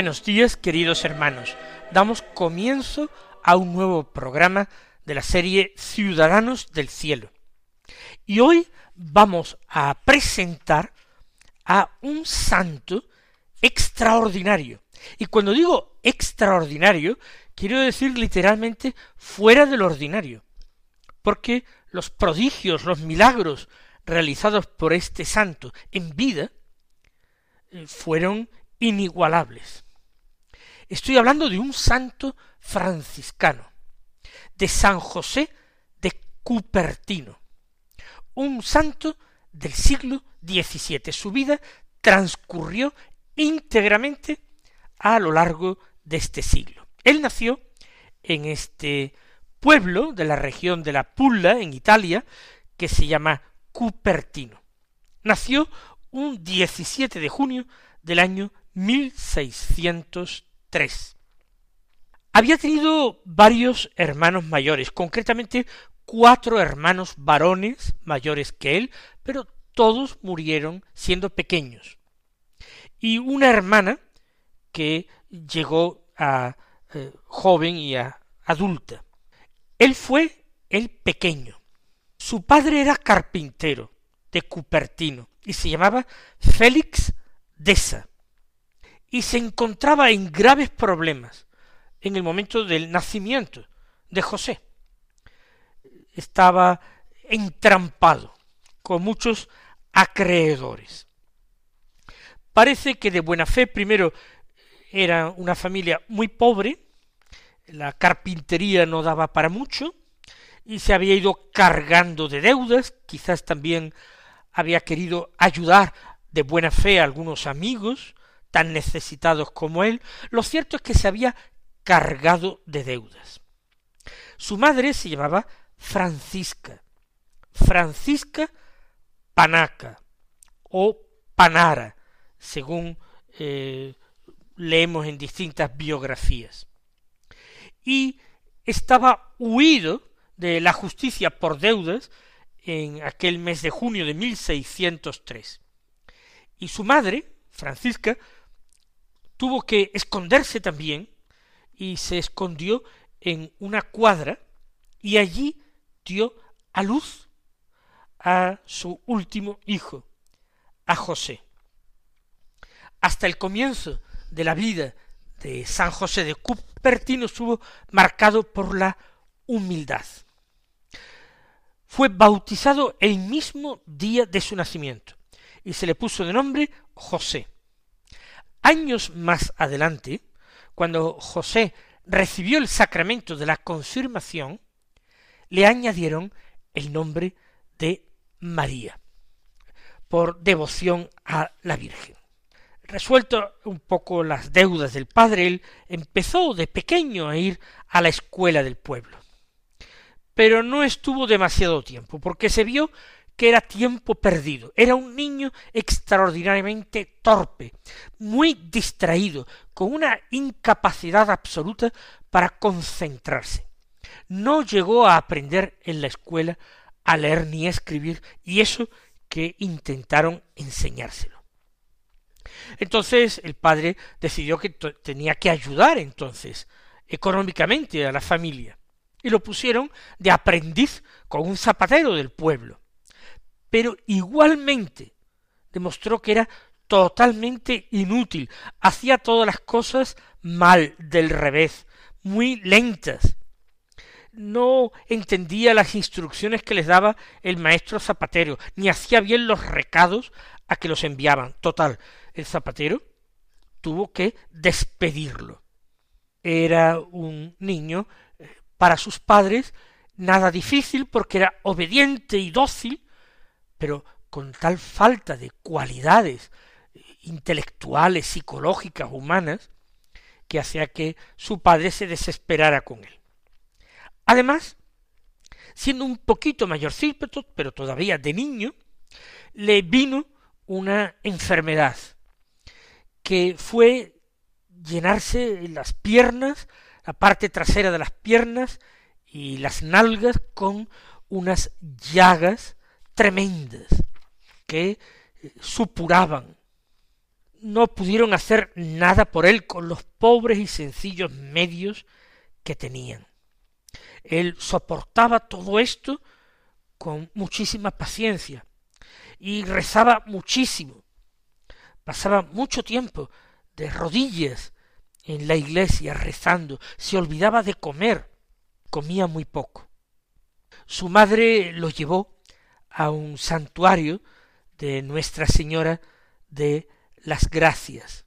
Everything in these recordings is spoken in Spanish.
Buenos días, queridos hermanos. Damos comienzo a un nuevo programa de la serie Ciudadanos del Cielo. Y hoy vamos a presentar a un santo extraordinario. Y cuando digo extraordinario, quiero decir literalmente fuera del ordinario. Porque los prodigios, los milagros realizados por este santo en vida eh, fueron inigualables. Estoy hablando de un santo franciscano, de San José de Cupertino, un santo del siglo XVII. Su vida transcurrió íntegramente a lo largo de este siglo. Él nació en este pueblo de la región de la Pulla, en Italia, que se llama Cupertino. Nació un 17 de junio del año 1603. Había tenido varios hermanos mayores, concretamente cuatro hermanos varones mayores que él, pero todos murieron siendo pequeños. Y una hermana que llegó a eh, joven y a adulta. Él fue el pequeño. Su padre era carpintero de Cupertino y se llamaba Félix Deza y se encontraba en graves problemas en el momento del nacimiento de José. Estaba entrampado con muchos acreedores. Parece que de buena fe primero era una familia muy pobre, la carpintería no daba para mucho, y se había ido cargando de deudas, quizás también había querido ayudar de buena fe a algunos amigos, tan necesitados como él, lo cierto es que se había cargado de deudas. Su madre se llamaba Francisca, Francisca Panaca o Panara, según eh, leemos en distintas biografías. Y estaba huido de la justicia por deudas en aquel mes de junio de 1603. Y su madre, Francisca, tuvo que esconderse también y se escondió en una cuadra y allí dio a luz a su último hijo, a José. Hasta el comienzo de la vida de San José de Cupertino estuvo marcado por la humildad. Fue bautizado el mismo día de su nacimiento y se le puso de nombre José. Años más adelante, cuando José recibió el sacramento de la confirmación, le añadieron el nombre de María, por devoción a la Virgen. Resuelto un poco las deudas del padre, él empezó de pequeño a ir a la escuela del pueblo. Pero no estuvo demasiado tiempo, porque se vio que era tiempo perdido. Era un niño extraordinariamente torpe, muy distraído, con una incapacidad absoluta para concentrarse. No llegó a aprender en la escuela a leer ni a escribir, y eso que intentaron enseñárselo. Entonces el padre decidió que tenía que ayudar entonces económicamente a la familia, y lo pusieron de aprendiz con un zapatero del pueblo pero igualmente demostró que era totalmente inútil, hacía todas las cosas mal, del revés, muy lentas. No entendía las instrucciones que les daba el maestro zapatero, ni hacía bien los recados a que los enviaban. Total, el zapatero tuvo que despedirlo. Era un niño eh, para sus padres nada difícil porque era obediente y dócil, pero con tal falta de cualidades intelectuales, psicológicas, humanas, que hacía que su padre se desesperara con él. Además, siendo un poquito mayorcito, pero todavía de niño, le vino una enfermedad que fue llenarse las piernas, la parte trasera de las piernas y las nalgas con unas llagas tremendas que eh, supuraban. No pudieron hacer nada por él con los pobres y sencillos medios que tenían. Él soportaba todo esto con muchísima paciencia y rezaba muchísimo. Pasaba mucho tiempo de rodillas en la iglesia rezando, se olvidaba de comer, comía muy poco. Su madre lo llevó a un santuario de Nuestra Señora de las Gracias.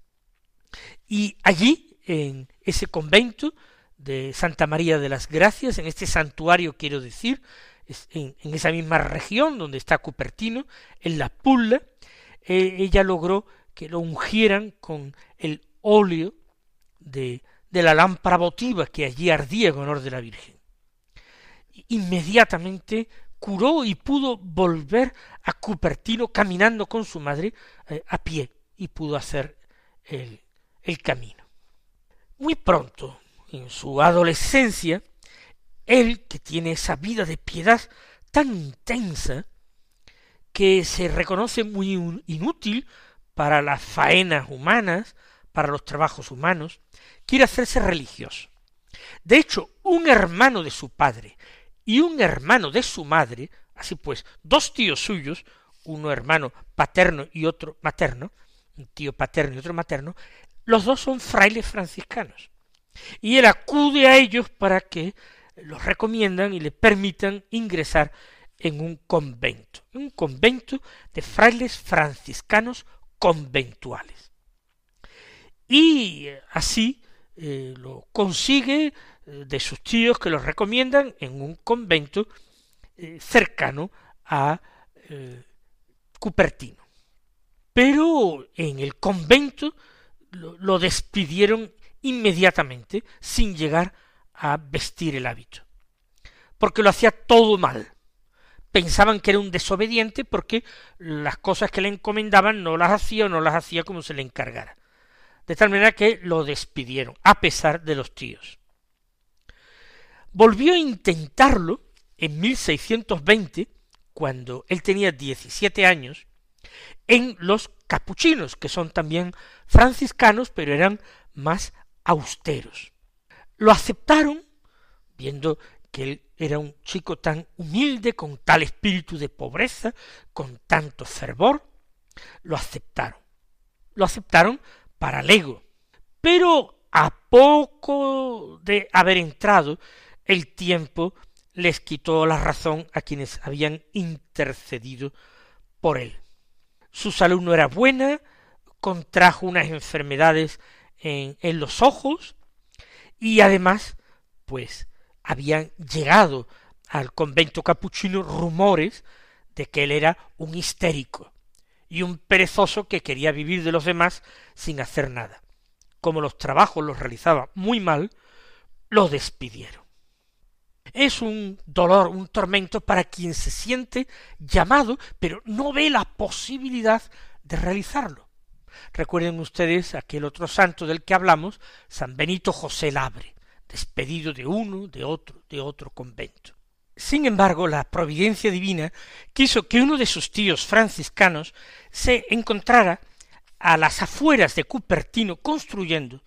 Y allí, en ese convento de Santa María de las Gracias, en este santuario quiero decir, en, esa misma región donde está Cupertino, en la Pulla, eh, ella logró que lo ungieran con el óleo de, de la lámpara votiva que allí ardía en honor de la Virgen. Inmediatamente curó y pudo volver a Cupertino caminando con su madre eh, a pie y pudo hacer el, el camino. Muy pronto, en su adolescencia, él que tiene esa vida de piedad tan intensa, que se reconoce muy inútil para las faenas humanas, para los trabajos humanos, quiere hacerse religioso. De hecho, un hermano de su padre y un hermano de su madre, así pues, dos tíos suyos, uno hermano paterno y otro materno, un tío paterno y otro materno, los dos son frailes franciscanos. Y él acude a ellos para que los recomiendan y le permitan ingresar en un convento, un convento de frailes franciscanos conventuales. Y así eh, lo consigue eh, de sus tíos que los recomiendan en un convento eh, cercano a Cupertino. Pero en el convento lo despidieron inmediatamente sin llegar a vestir el hábito, porque lo hacía todo mal. Pensaban que era un desobediente porque las cosas que le encomendaban no las hacía o no las hacía como se le encargara de tal manera que lo despidieron, a pesar de los tíos. Volvió a intentarlo en 1620, cuando él tenía 17 años, en los capuchinos, que son también franciscanos, pero eran más austeros. Lo aceptaron, viendo que él era un chico tan humilde, con tal espíritu de pobreza, con tanto fervor, lo aceptaron. Lo aceptaron para Lego. Pero a poco de haber entrado, el tiempo les quitó la razón a quienes habían intercedido por él. Su salud no era buena, contrajo unas enfermedades en, los ojos y además, pues, habían llegado al convento capuchino rumores de que él era un histérico y un perezoso que quería vivir de los demás sin hacer nada. Como los trabajos los realizaba muy mal, lo despidieron. Es un dolor, un tormento para quien se siente llamado, pero no ve la posibilidad de realizarlo. Recuerden ustedes aquel otro santo del que hablamos, San Benito José Labre, despedido de uno, de otro, de otro convento. Sin embargo, la providencia divina quiso que uno de sus tíos franciscanos se encontrara a las afueras de Cupertino construyendo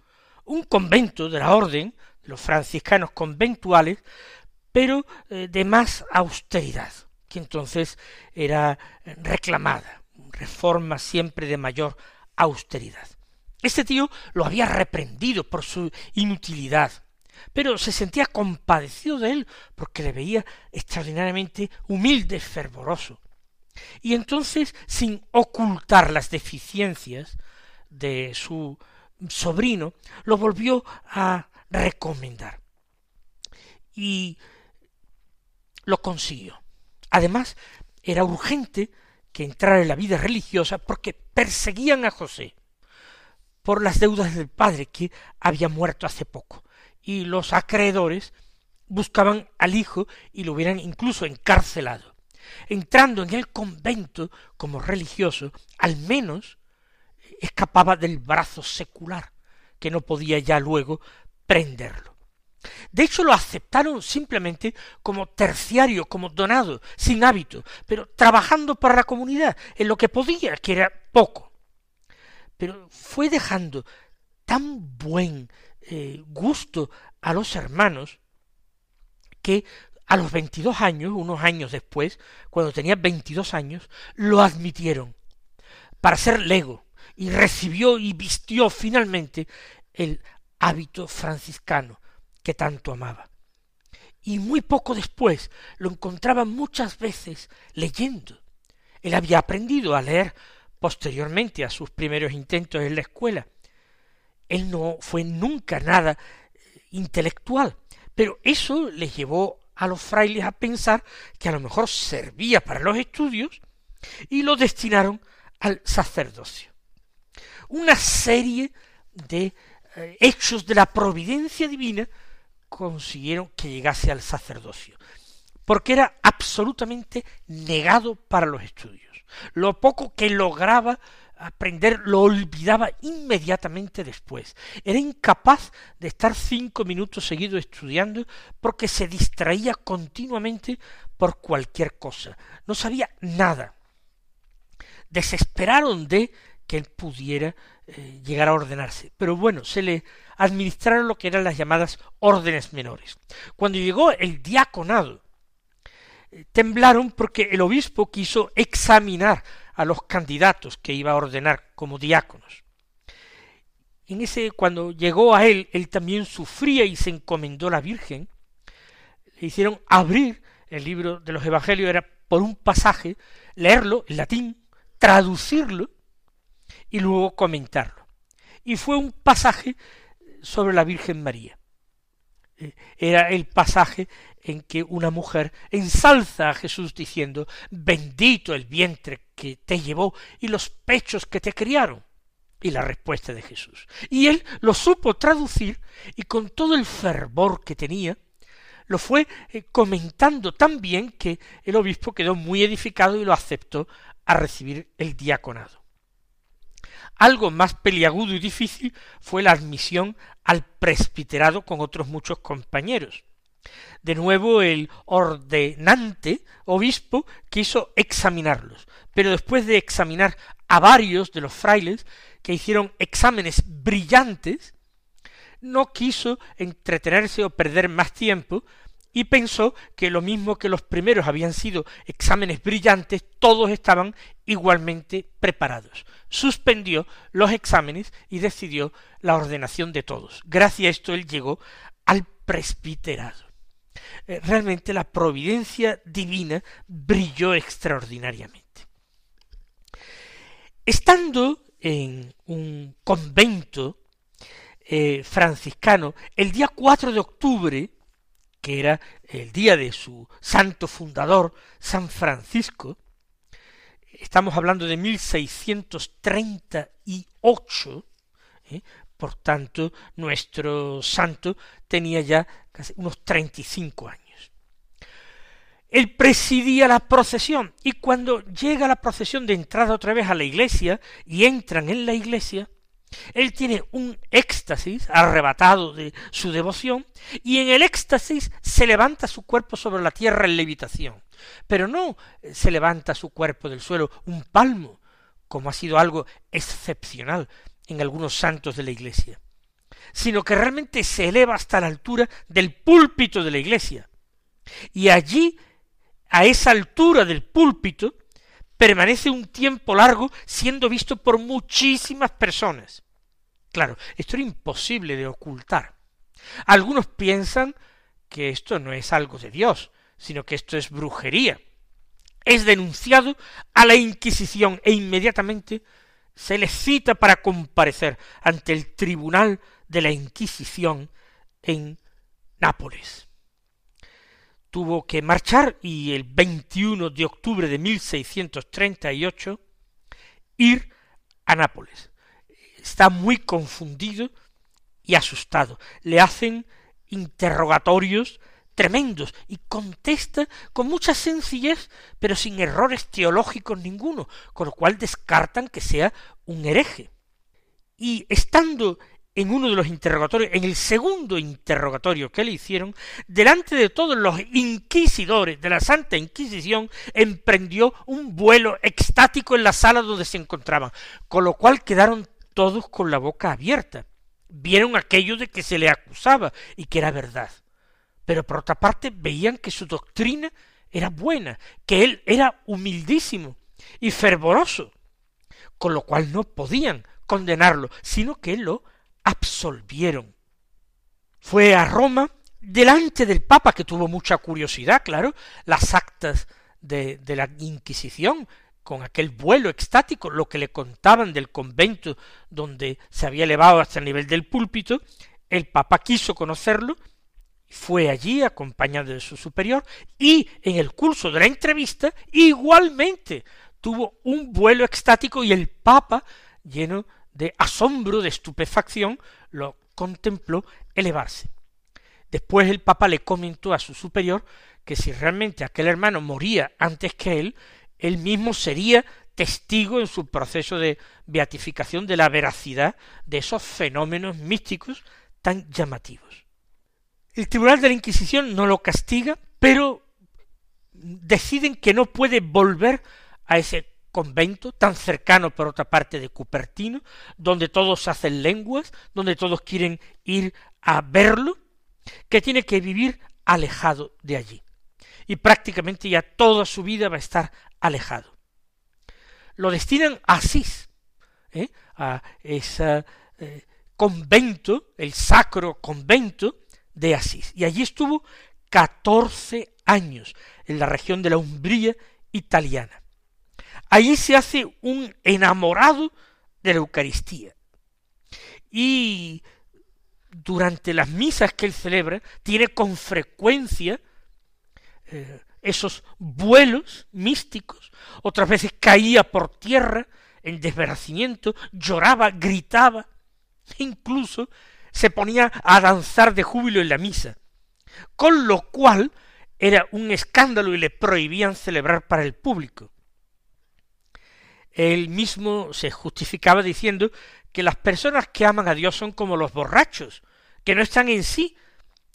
un convento de la orden de los franciscanos conventuales, pero eh, de más austeridad, que entonces era reclamada, reforma siempre de mayor austeridad. Este tío lo había reprendido por su inutilidad, pero se sentía compadecido de él porque le veía extraordinariamente humilde, fervoroso. Y entonces, sin ocultar las deficiencias de su sobrino, lo volvió a recomendar. Y lo consiguió. Además, era urgente que entrara en la vida religiosa porque perseguían a José por las deudas del padre que había muerto hace poco, y los acreedores buscaban al hijo y lo hubieran incluso encarcelado. Entrando en el convento como religioso, al menos escapaba del brazo secular, que no podía ya luego prenderlo. De hecho, lo aceptaron simplemente como terciario, como donado, sin hábito, pero trabajando para la comunidad, en lo que podía, que era poco. Pero fue dejando tan buen eh, gusto a los hermanos que a los veintidós años, unos años después, cuando tenía veintidós años, lo admitieron para ser lego y recibió y vistió finalmente el hábito franciscano que tanto amaba. Y muy poco después lo encontraba muchas veces leyendo. Él había aprendido a leer posteriormente a sus primeros intentos en la escuela. Él no fue nunca nada eh, intelectual, pero eso le llevó a los frailes a pensar que a lo mejor servía para los estudios y lo destinaron al sacerdocio. Una serie de eh, hechos de la providencia divina consiguieron que llegase al sacerdocio, porque era absolutamente negado para los estudios. Lo poco que lograba aprender lo olvidaba inmediatamente después. Era incapaz de estar cinco minutos seguidos estudiando porque se distraía continuamente por cualquier cosa. No sabía nada. Desesperaron de que él pudiera eh, llegar a ordenarse. Pero bueno, se le administraron lo que eran las llamadas órdenes menores. Cuando llegó el diaconado, eh, temblaron porque el obispo quiso examinar a los candidatos que iba a ordenar como diáconos. En ese, cuando llegó a él, él también sufría y se encomendó a la Virgen. Le hicieron abrir el libro de los Evangelios, era por un pasaje, leerlo en latín, traducirlo y luego comentarlo. Y fue un pasaje sobre la Virgen María. Eh, era el pasaje en que una mujer ensalza a Jesús diciendo, bendito el vientre que te llevó y los pechos que te criaron. Y la respuesta de Jesús. Y él lo supo traducir y con todo el fervor que tenía, lo fue eh, comentando tan bien que el obispo quedó muy edificado y lo aceptó a recibir el diaconado. Algo más peliagudo y difícil fue la admisión al presbiterado con otros muchos compañeros. De nuevo el ordenante obispo quiso examinarlos, pero después de examinar a varios de los frailes que hicieron exámenes brillantes, no quiso entretenerse o perder más tiempo y pensó que lo mismo que los primeros habían sido exámenes brillantes, todos estaban igualmente preparados. Suspendió los exámenes y decidió la ordenación de todos. Gracias a esto él llegó al presbiterado. Eh, realmente la providencia divina brilló extraordinariamente. Estando en un convento eh, franciscano, el día 4 de octubre que era el día de su santo fundador, San Francisco, estamos hablando de 1638, ¿eh? por tanto, nuestro santo tenía ya casi unos treinta y cinco años. Él presidía la procesión y cuando llega la procesión de entrada otra vez a la iglesia y entran en la iglesia, él tiene un éxtasis arrebatado de su devoción y en el éxtasis se levanta su cuerpo sobre la tierra en levitación. Pero no se levanta su cuerpo del suelo un palmo, como ha sido algo excepcional en algunos santos de la iglesia, sino que realmente se eleva hasta la altura del púlpito de la iglesia. Y allí, a esa altura del púlpito, permanece un tiempo largo siendo visto por muchísimas personas. Claro, esto era imposible de ocultar. Algunos piensan que esto no es algo de Dios, sino que esto es brujería. Es denunciado a la Inquisición e inmediatamente se le cita para comparecer ante el tribunal de la Inquisición en Nápoles. Tuvo que marchar y el 21 de octubre de 1638 ir a Nápoles. Está muy confundido y asustado. Le hacen interrogatorios tremendos y contesta con mucha sencillez, pero sin errores teológicos ninguno, con lo cual descartan que sea un hereje. Y estando en uno de los interrogatorios, en el segundo interrogatorio que le hicieron, delante de todos los inquisidores de la Santa Inquisición, emprendió un vuelo extático en la sala donde se encontraban, con lo cual quedaron todos con la boca abierta. Vieron aquello de que se le acusaba y que era verdad. Pero por otra parte veían que su doctrina era buena, que él era humildísimo y fervoroso, con lo cual no podían condenarlo, sino que lo absolvieron. Fue a Roma delante del Papa, que tuvo mucha curiosidad, claro, las actas de, la Inquisición, con aquel vuelo extático, lo que le contaban del convento donde se había elevado hasta el nivel del púlpito, el Papa quiso conocerlo, fue allí acompañado de su superior y en el curso de la entrevista igualmente tuvo un vuelo extático y el Papa, lleno de asombro, de estupefacción, lo contempló elevarse. Después el Papa le comentó a su superior que si realmente aquel hermano moría antes que él, él mismo sería testigo en su proceso de beatificación de la veracidad de esos fenómenos místicos tan llamativos. El Tribunal de la Inquisición no lo castiga, pero deciden que no puede volver a ese convento tan cercano por otra parte de Cupertino, donde todos hacen lenguas, donde todos quieren ir a verlo, que tiene que vivir alejado de allí. Y prácticamente ya toda su vida va a estar alejado. Lo destinan a Asís, ¿eh? a ese eh, convento, el sacro convento de Asís. Y allí estuvo catorce años, en la región de la Umbría italiana. Allí se hace un enamorado de la Eucaristía. Y durante las misas que él celebra, tiene con frecuencia eh, esos vuelos místicos, otras veces caía por tierra en desveracimiento, lloraba, gritaba, incluso se ponía a danzar de júbilo en la misa, con lo cual era un escándalo y le prohibían celebrar para el público él mismo se justificaba diciendo que las personas que aman a Dios son como los borrachos, que no están en sí,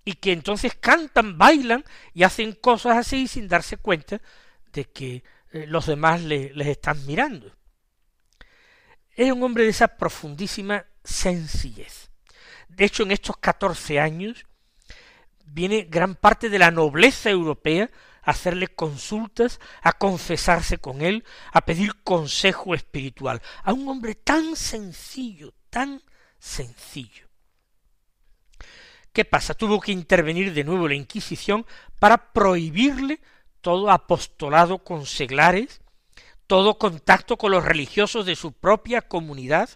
y que entonces cantan, bailan y hacen cosas así sin darse cuenta de que eh, los demás les están mirando. Era un hombre de esa profundísima sencillez. De hecho, en estos catorce años viene gran parte de la nobleza europea hacerle consultas, a confesarse con él, a pedir consejo espiritual, a un hombre tan sencillo, tan sencillo. ¿Qué pasa? Tuvo que intervenir de nuevo la Inquisición para prohibirle todo apostolado con seglares, todo contacto con los religiosos de su propia comunidad,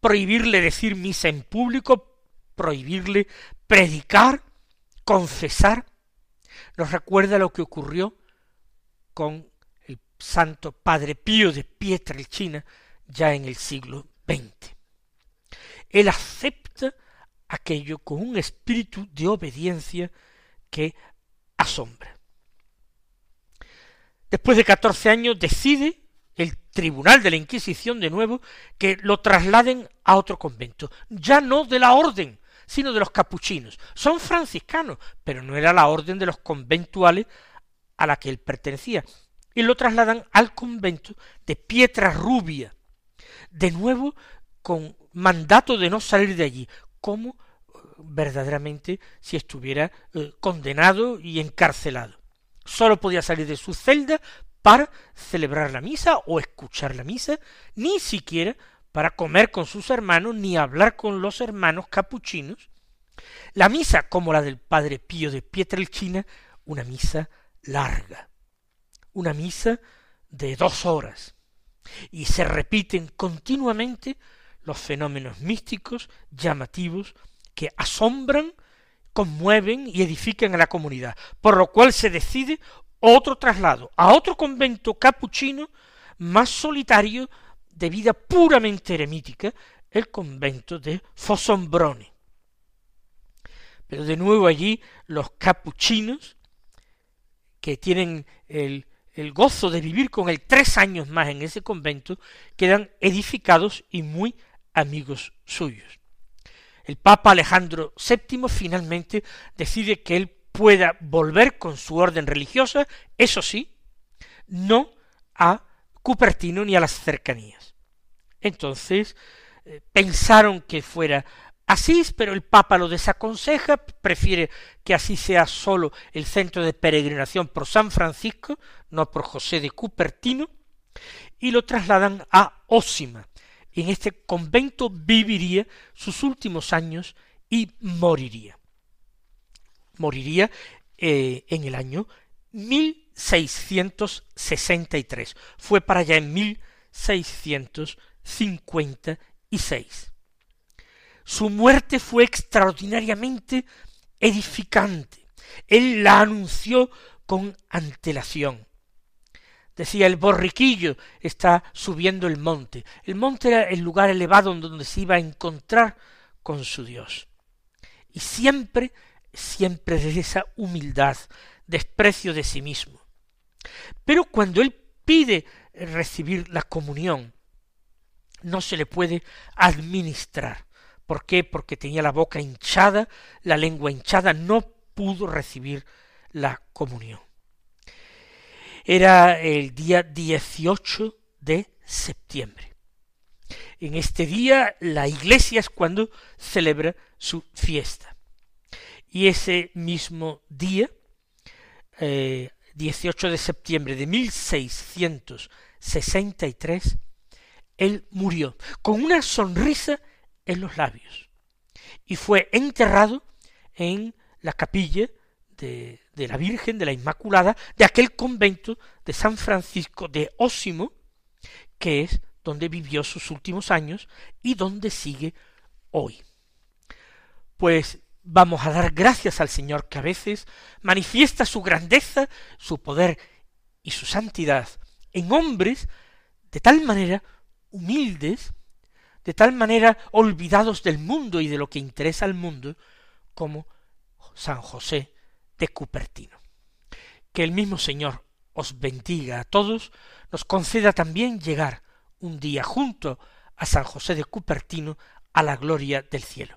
prohibirle decir misa en público, prohibirle predicar, confesar, nos recuerda lo que ocurrió con el santo Padre Pío de Pietrelcina ya en el siglo XX. Él acepta aquello con un espíritu de obediencia que asombra. Después de catorce años decide el tribunal de la Inquisición de nuevo que lo trasladen a otro convento, ya no de la orden, sino de los capuchinos. Son franciscanos, pero no era la orden de los conventuales a la que él pertenecía. Y lo trasladan al convento de Pietra Rubia, de nuevo con mandato de no salir de allí, como eh, verdaderamente si estuviera eh, condenado y encarcelado. Sólo podía salir de su celda para celebrar la misa o escuchar la misa, ni siquiera para comer con sus hermanos ni hablar con los hermanos capuchinos, la misa como la del padre Pío de Pietrelcina, una misa larga, una misa de dos horas, y se repiten continuamente los fenómenos místicos llamativos que asombran, conmueven y edifican a la comunidad, por lo cual se decide otro traslado a otro convento capuchino más solitario de vida puramente eremítica, el convento de Fossombrone. Pero de nuevo allí los capuchinos, que tienen el, el gozo de vivir con él tres años más en ese convento, quedan edificados y muy amigos suyos. El Papa Alejandro VII finalmente decide que él pueda volver con su orden religiosa, eso sí, no a Cupertino ni a las cercanías. Entonces eh, pensaron que fuera Asís, pero el Papa lo desaconseja, prefiere que así sea solo el centro de peregrinación por San Francisco, no por José de Cupertino, y lo trasladan a Ósima. En este convento viviría sus últimos años y moriría. Moriría eh, en el año 1663. Fue para allá en 1656. Su muerte fue extraordinariamente edificante. Él la anunció con antelación. Decía el borriquillo está subiendo el monte. El monte era el lugar elevado donde se iba a encontrar con su Dios. Y siempre, siempre desde esa humildad, desprecio de sí mismo. Pero cuando él pide recibir la comunión, no se le puede administrar. ¿Por qué? Porque tenía la boca hinchada, la lengua hinchada, no pudo recibir la comunión. Era el día 18 de septiembre. En este día la iglesia es cuando celebra su fiesta. Y ese mismo día, 18 eh, de septiembre de 1663, él murió con una sonrisa en los labios y fue enterrado en la capilla de, de, la Virgen de la Inmaculada de aquel convento de San Francisco de Ósimo, que es donde vivió sus últimos años y donde sigue hoy. Pues vamos a dar gracias al Señor que a veces manifiesta su grandeza, su poder y su santidad en hombres de tal manera humildes, de tal manera olvidados del mundo y de lo que interesa al mundo, como San José de Cupertino. Que el mismo Señor os bendiga a todos, nos conceda también llegar un día junto a San José de Cupertino a la gloria del cielo.